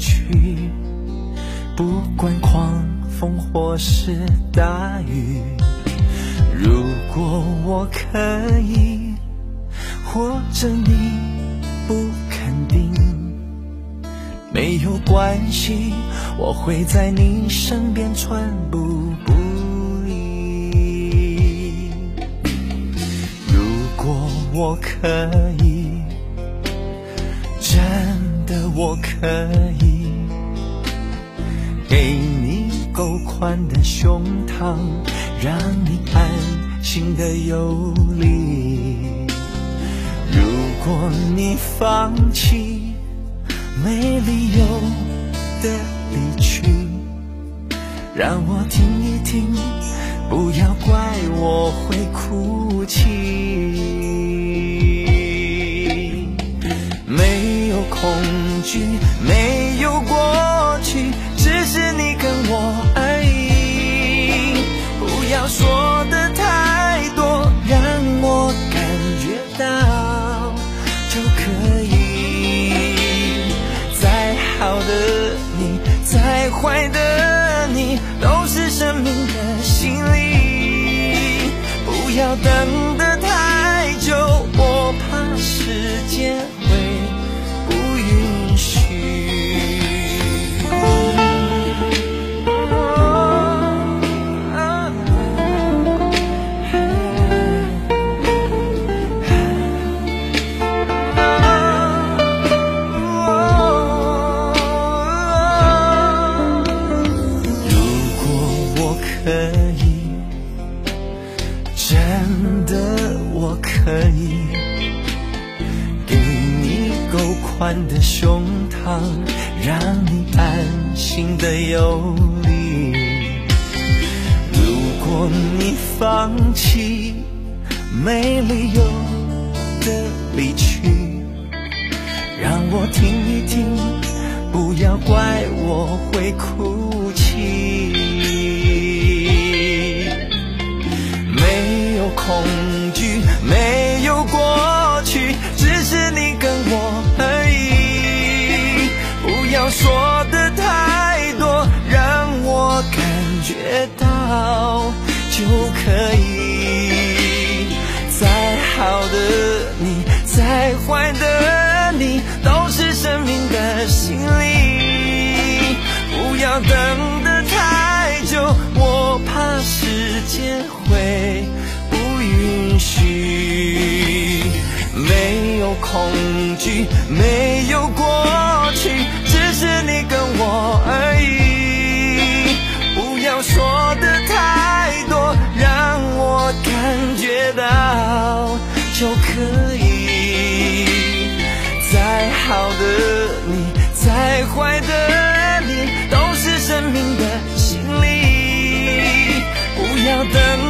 去不管狂风或是大雨。如果我可以，或者你不肯定，没有关系，我会在你身边寸步不离。如果我可，的我可以，给你够宽的胸膛，让你安心的游离。如果你放弃，没理由的离去，让我听一听，不要怪我会哭泣。惧，没有过去，只是你跟我而已。不要说的太多，让我感觉到就可以。再好的你，再坏的你，都是生命的洗礼。不要等得太久，我怕真的我可以，给你够宽的胸膛，让你安心的游离。如果你放弃，没理由的离去，让我听一听，不要怪我会哭泣。恐惧，没有过去，只是你跟我而已。不要说的太多，让我感觉到就可以。再好的你，再坏的你，都是生命的洗礼。不要等得太久，我怕时间会许，没有恐惧，没有过去，只是你跟我而已。不要说的太多，让我感觉到就可以。再好的你，再坏的你，都是生命的洗礼。不要等。